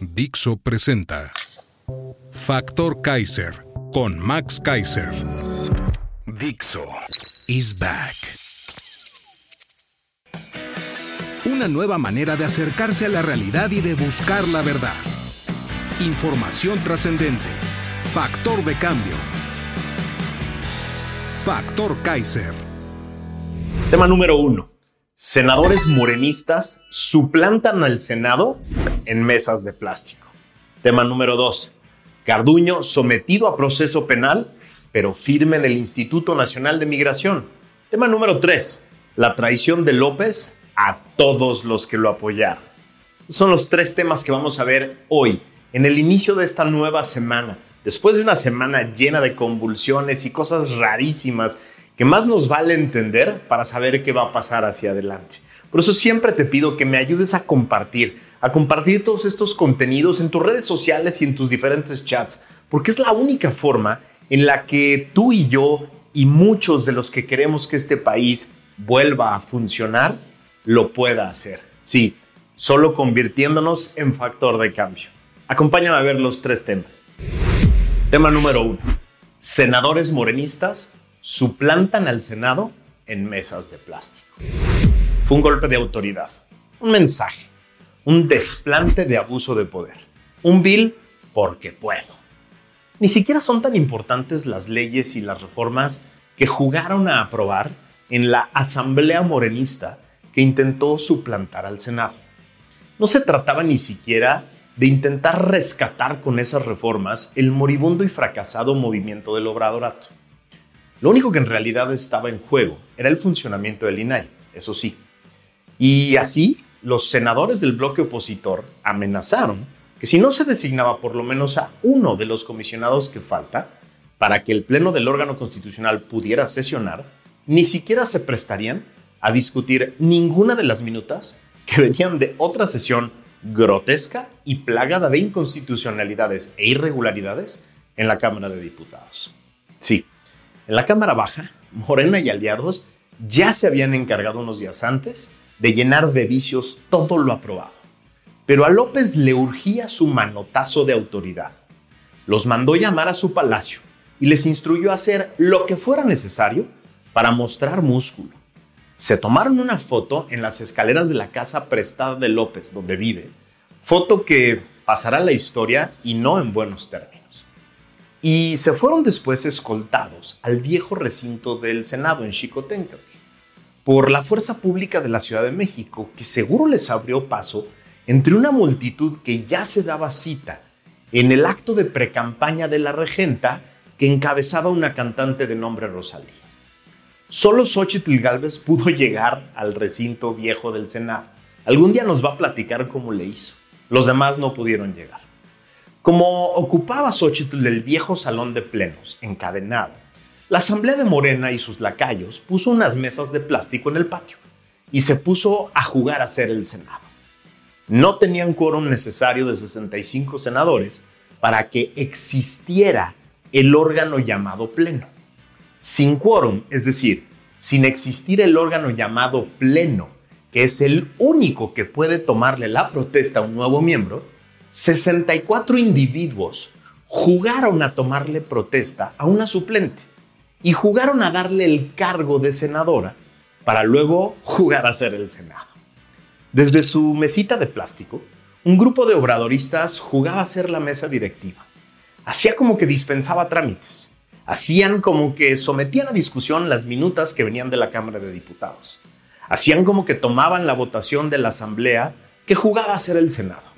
Dixo presenta Factor Kaiser con Max Kaiser. Dixo is back. Una nueva manera de acercarse a la realidad y de buscar la verdad. Información trascendente. Factor de cambio. Factor Kaiser. Tema número uno. Senadores morenistas suplantan al Senado en mesas de plástico. Tema número dos. Carduño sometido a proceso penal, pero firme en el Instituto Nacional de Migración. Tema número tres. La traición de López a todos los que lo apoyaron. Son los tres temas que vamos a ver hoy, en el inicio de esta nueva semana, después de una semana llena de convulsiones y cosas rarísimas que más nos vale entender para saber qué va a pasar hacia adelante. Por eso siempre te pido que me ayudes a compartir, a compartir todos estos contenidos en tus redes sociales y en tus diferentes chats, porque es la única forma en la que tú y yo y muchos de los que queremos que este país vuelva a funcionar, lo pueda hacer. Sí, solo convirtiéndonos en factor de cambio. Acompáñame a ver los tres temas. Tema número uno. Senadores morenistas suplantan al Senado en mesas de plástico. Fue un golpe de autoridad, un mensaje, un desplante de abuso de poder, un bill porque puedo. Ni siquiera son tan importantes las leyes y las reformas que jugaron a aprobar en la Asamblea Morenista que intentó suplantar al Senado. No se trataba ni siquiera de intentar rescatar con esas reformas el moribundo y fracasado movimiento del obradorato. Lo único que en realidad estaba en juego era el funcionamiento del INAI, eso sí. Y así, los senadores del bloque opositor amenazaron que si no se designaba por lo menos a uno de los comisionados que falta para que el Pleno del órgano constitucional pudiera sesionar, ni siquiera se prestarían a discutir ninguna de las minutas que venían de otra sesión grotesca y plagada de inconstitucionalidades e irregularidades en la Cámara de Diputados. Sí, en la Cámara Baja, Morena y aliados ya se habían encargado unos días antes de llenar de vicios todo lo aprobado. Pero a López le urgía su manotazo de autoridad. Los mandó llamar a su palacio y les instruyó a hacer lo que fuera necesario para mostrar músculo se tomaron una foto en las escaleras de la casa prestada de López, donde vive, foto que pasará la historia y no en buenos términos. Y se fueron después escoltados al viejo recinto del Senado en Chicotencatl por la fuerza pública de la Ciudad de México, que seguro les abrió paso entre una multitud que ya se daba cita en el acto de precampaña de la regenta que encabezaba una cantante de nombre Rosalía. Solo Xochitl Galvez pudo llegar al recinto viejo del Senado. Algún día nos va a platicar cómo le hizo. Los demás no pudieron llegar. Como ocupaba Xochitl el viejo salón de plenos, encadenado, la Asamblea de Morena y sus lacayos puso unas mesas de plástico en el patio y se puso a jugar a ser el Senado. No tenían quórum necesario de 65 senadores para que existiera el órgano llamado Pleno. Sin quórum, es decir, sin existir el órgano llamado pleno, que es el único que puede tomarle la protesta a un nuevo miembro, 64 individuos jugaron a tomarle protesta a una suplente y jugaron a darle el cargo de senadora para luego jugar a ser el Senado. Desde su mesita de plástico, un grupo de obradoristas jugaba a ser la mesa directiva. Hacía como que dispensaba trámites hacían como que sometían a discusión las minutas que venían de la Cámara de Diputados. Hacían como que tomaban la votación de la Asamblea que jugaba a ser el Senado.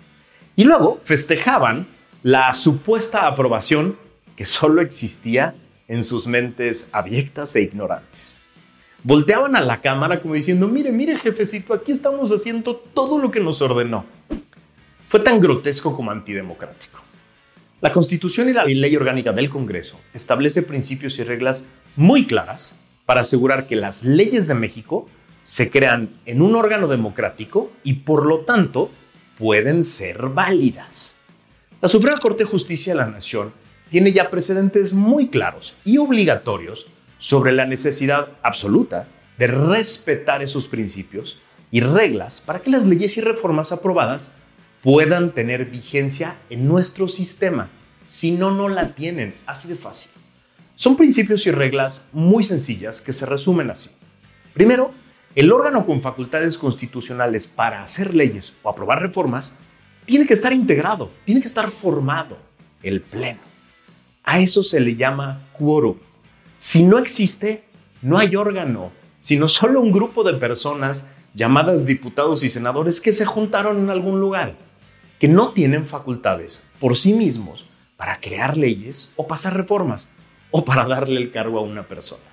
Y luego festejaban la supuesta aprobación que solo existía en sus mentes abyectas e ignorantes. Volteaban a la cámara como diciendo, mire, mire jefecito, aquí estamos haciendo todo lo que nos ordenó. Fue tan grotesco como antidemocrático. La Constitución y la Ley Orgánica del Congreso establece principios y reglas muy claras para asegurar que las leyes de México se crean en un órgano democrático y por lo tanto pueden ser válidas. La Suprema Corte de Justicia de la Nación tiene ya precedentes muy claros y obligatorios sobre la necesidad absoluta de respetar esos principios y reglas para que las leyes y reformas aprobadas puedan tener vigencia en nuestro sistema. Si no, no la tienen. Así de fácil. Son principios y reglas muy sencillas que se resumen así. Primero, el órgano con facultades constitucionales para hacer leyes o aprobar reformas tiene que estar integrado, tiene que estar formado, el Pleno. A eso se le llama quórum. Si no existe, no hay órgano, sino solo un grupo de personas llamadas diputados y senadores que se juntaron en algún lugar, que no tienen facultades por sí mismos para crear leyes o pasar reformas o para darle el cargo a una persona.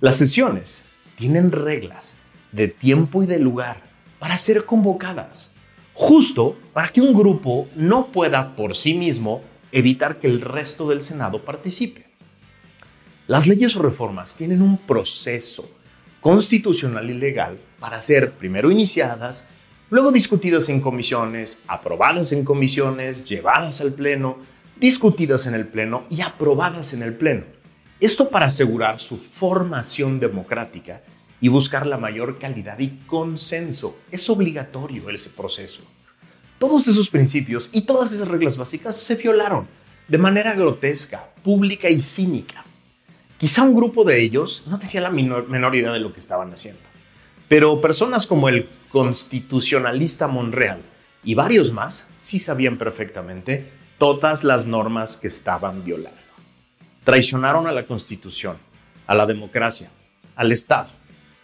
Las sesiones tienen reglas de tiempo y de lugar para ser convocadas, justo para que un grupo no pueda por sí mismo evitar que el resto del Senado participe. Las leyes o reformas tienen un proceso constitucional y legal para ser primero iniciadas, luego discutidas en comisiones, aprobadas en comisiones, llevadas al Pleno, discutidas en el Pleno y aprobadas en el Pleno. Esto para asegurar su formación democrática y buscar la mayor calidad y consenso. Es obligatorio ese proceso. Todos esos principios y todas esas reglas básicas se violaron de manera grotesca, pública y cínica. Quizá un grupo de ellos no tenía la menor, idea de lo que estaban haciendo, pero personas como el constitucionalista Monreal y varios más sí sabían perfectamente todas las normas que estaban violando. Traicionaron a la Constitución, a la democracia, al Estado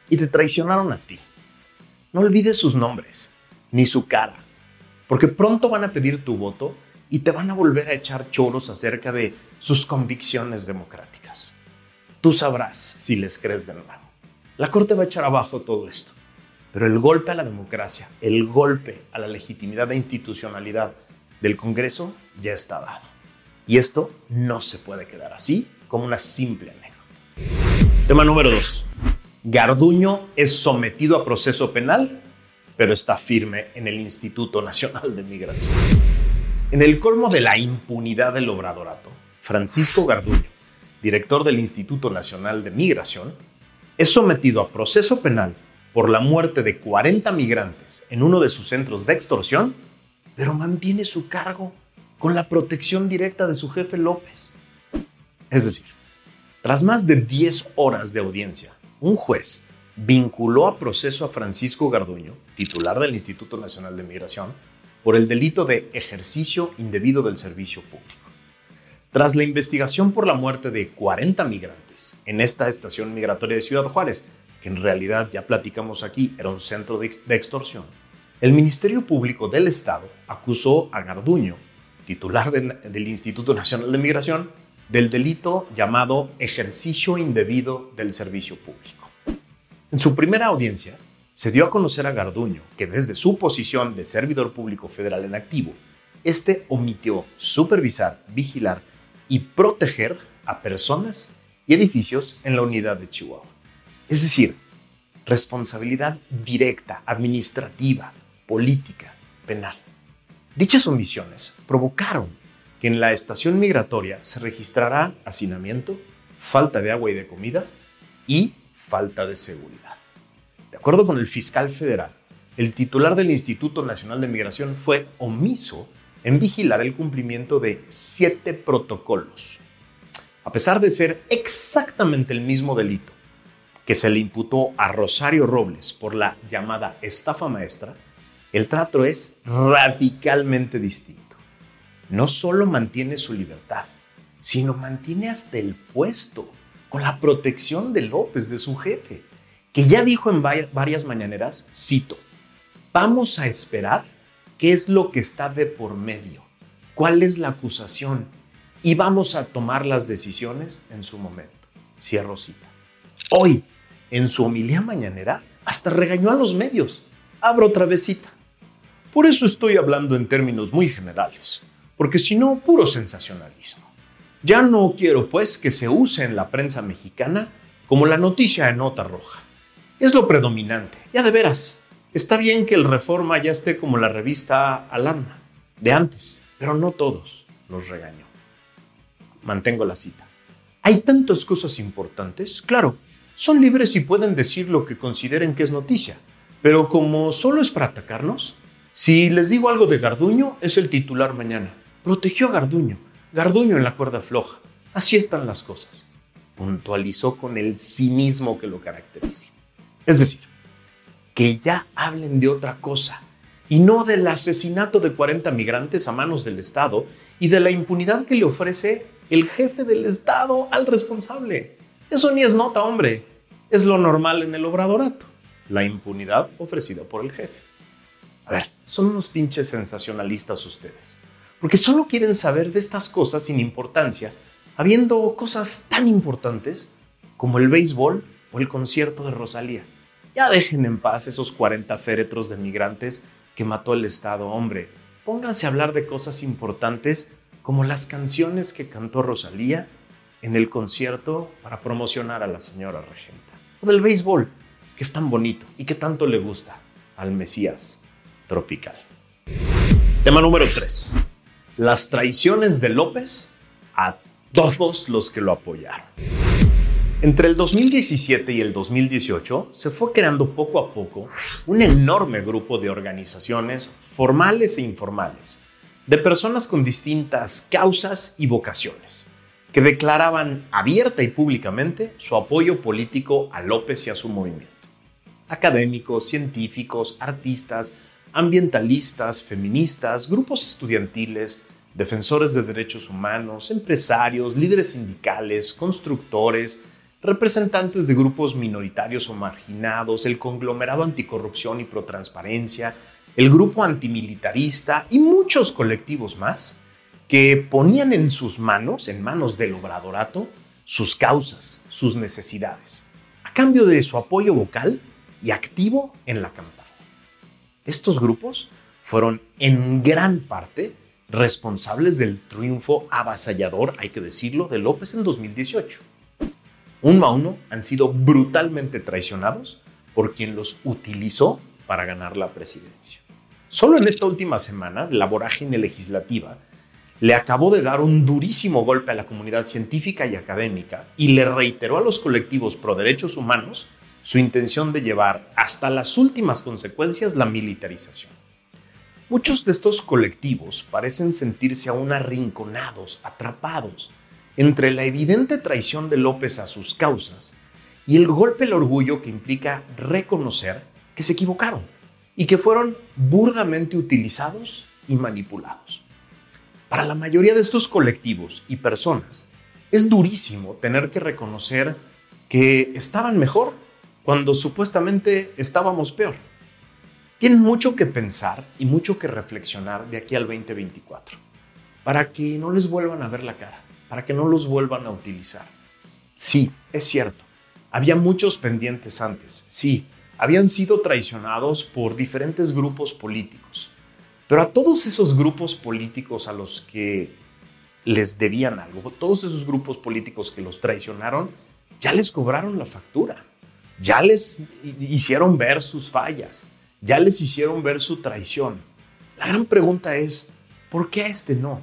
y te traicionaron a ti. No olvides sus nombres, ni su cara, porque pronto van a pedir tu voto y te van a volver a echar choros acerca de sus convicciones democráticas. Tú sabrás si les crees de nuevo. La Corte va a echar abajo todo esto. Pero el golpe a la democracia, el golpe a la legitimidad e institucionalidad del Congreso ya está dado. Y esto no se puede quedar así como una simple anécdota. Tema número 2. Garduño es sometido a proceso penal, pero está firme en el Instituto Nacional de Migración. En el colmo de la impunidad del obradorato, Francisco Garduño director del Instituto Nacional de Migración, es sometido a proceso penal por la muerte de 40 migrantes en uno de sus centros de extorsión, pero mantiene su cargo con la protección directa de su jefe López. Es decir, tras más de 10 horas de audiencia, un juez vinculó a proceso a Francisco Garduño, titular del Instituto Nacional de Migración, por el delito de ejercicio indebido del servicio público. Tras la investigación por la muerte de 40 migrantes en esta estación migratoria de Ciudad Juárez, que en realidad ya platicamos aquí era un centro de, extorsión, el Ministerio Público del Estado acusó a Garduño, titular del Instituto Nacional de Migración, del delito llamado ejercicio indebido del servicio público. En su primera audiencia, se dio a conocer a Garduño que desde su posición de servidor público federal en activo, este omitió supervisar, vigilar y proteger a personas y edificios en la unidad de Chihuahua. Es decir, responsabilidad directa, administrativa, política, penal. Dichas omisiones provocaron en la estación migratoria se registrará hacinamiento, falta de agua y de comida y falta de seguridad. De acuerdo con el fiscal federal, el titular del Instituto Nacional de Migración fue omiso en vigilar el cumplimiento de siete protocolos. A pesar de ser exactamente el mismo delito que se le imputó a Rosario Robles por la llamada estafa maestra, el trato es radicalmente distinto. No solo mantiene su libertad, sino mantiene hasta el puesto con la protección de López, de su jefe, que ya dijo en varias mañaneras, cito, vamos a esperar qué es lo que está de por medio, cuál es la acusación y vamos a tomar las decisiones en su momento. Cierro cita. Hoy, en su homilía mañanera, hasta regañó a los medios. Abro otra vez cita. Por eso estoy hablando en términos muy generales, porque si no, puro sensacionalismo. Ya no quiero, pues, que se use en la prensa mexicana como la noticia de nota roja. Es lo predominante, ya de veras. Está bien que el Reforma ya esté como la revista Alarma, de antes, pero no todos, los regañó. Mantengo la cita. Hay tantas cosas importantes, claro, son libres y pueden decir lo que consideren que es noticia, pero como solo es para atacarnos, si les digo algo de Garduño, es el titular mañana. Protegió a Garduño, Garduño en la cuerda floja. Así están las cosas. Puntualizó con el cinismo que lo caracteriza. Es decir, que ya hablen de otra cosa y no del asesinato de 40 migrantes a manos del Estado y de la impunidad que le ofrece el jefe del Estado al responsable. Eso ni es nota, hombre. Es lo normal en el obradorato. La impunidad ofrecida por el jefe. A ver, son unos pinches sensacionalistas ustedes porque solo quieren saber de estas cosas sin importancia, habiendo cosas tan importantes como el béisbol o el concierto de Rosalía. Ya dejen en paz esos 40 féretros de migrantes que mató el Estado, hombre. Pónganse a hablar de cosas importantes como las canciones que cantó Rosalía en el concierto para promocionar a la señora regenta. O del béisbol, que es tan bonito y que tanto le gusta al Mesías tropical. Tema número 3 las traiciones de López a todos los que lo apoyaron. Entre el 2017 y el 2018 se fue creando poco a poco un enorme grupo de organizaciones formales e informales, de personas con distintas causas y vocaciones, que declaraban abierta y públicamente su apoyo político a López y a su movimiento. Académicos, científicos, artistas, ambientalistas, feministas, grupos estudiantiles, defensores de derechos humanos, empresarios, líderes sindicales, constructores, representantes de grupos minoritarios o marginados, el conglomerado anticorrupción y protransparencia, el grupo antimilitarista y muchos colectivos más que ponían en sus manos, en manos del obradorato, sus causas, sus necesidades, a cambio de su apoyo vocal y activo en la campaña. Estos grupos fueron en gran parte responsables del triunfo avasallador, hay que decirlo, de López en 2018. Uno a uno han sido brutalmente traicionados por quien los utilizó para ganar la presidencia. Solo en esta última semana, la vorágine legislativa le acabó de dar un durísimo golpe a la comunidad científica y académica y le reiteró a los colectivos pro derechos humanos su intención de llevar hasta las últimas consecuencias la militarización. Muchos de estos colectivos parecen sentirse aún arrinconados, atrapados, entre la evidente traición de López a sus causas y el golpe al orgullo que implica reconocer que se equivocaron y que fueron burdamente utilizados y manipulados. Para la mayoría de estos colectivos y personas, es durísimo tener que reconocer que estaban mejor cuando supuestamente estábamos peor. Tienen mucho que pensar y mucho que reflexionar de aquí al 2024, para que no les vuelvan a ver la cara, para que no los vuelvan a utilizar. Sí, es cierto, había muchos pendientes antes, sí, habían sido traicionados por diferentes grupos políticos, pero a todos esos grupos políticos a los que les debían algo, todos esos grupos políticos que los traicionaron, ya les cobraron la factura ya les hicieron ver sus fallas, ya les hicieron ver su traición. La gran pregunta es, ¿por qué a este no?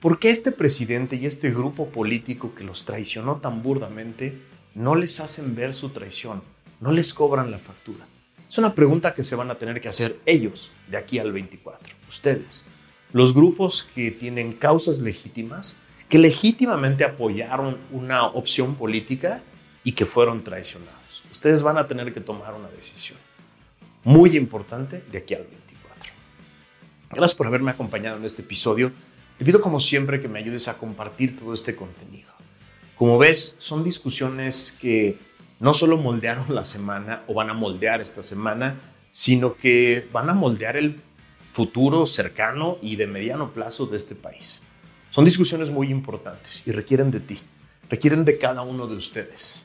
¿Por qué este presidente y este grupo político que los traicionó tan burdamente no les hacen ver su traición? No les cobran la factura. Es una pregunta que se van a tener que hacer ellos de aquí al 24, ustedes, los grupos que tienen causas legítimas, que legítimamente apoyaron una opción política y que fueron traicionados ustedes van a tener que tomar una decisión muy importante de aquí al 24. Gracias por haberme acompañado en este episodio. Te pido como siempre que me ayudes a compartir todo este contenido. Como ves, son discusiones que no solo moldearon la semana o van a moldear esta semana, sino que van a moldear el futuro cercano y de mediano plazo de este país. Son discusiones muy importantes y requieren de ti, requieren de cada uno de ustedes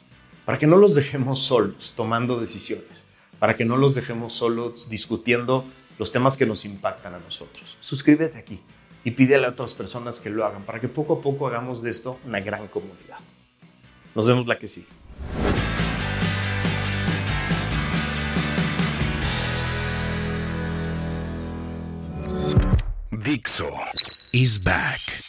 para que no los dejemos solos tomando decisiones, para que no los dejemos solos discutiendo los temas que nos impactan a nosotros. Suscríbete aquí y pídele a otras personas que lo hagan para que poco a poco hagamos de esto una gran comunidad. Nos vemos la que sigue. Dixo is back.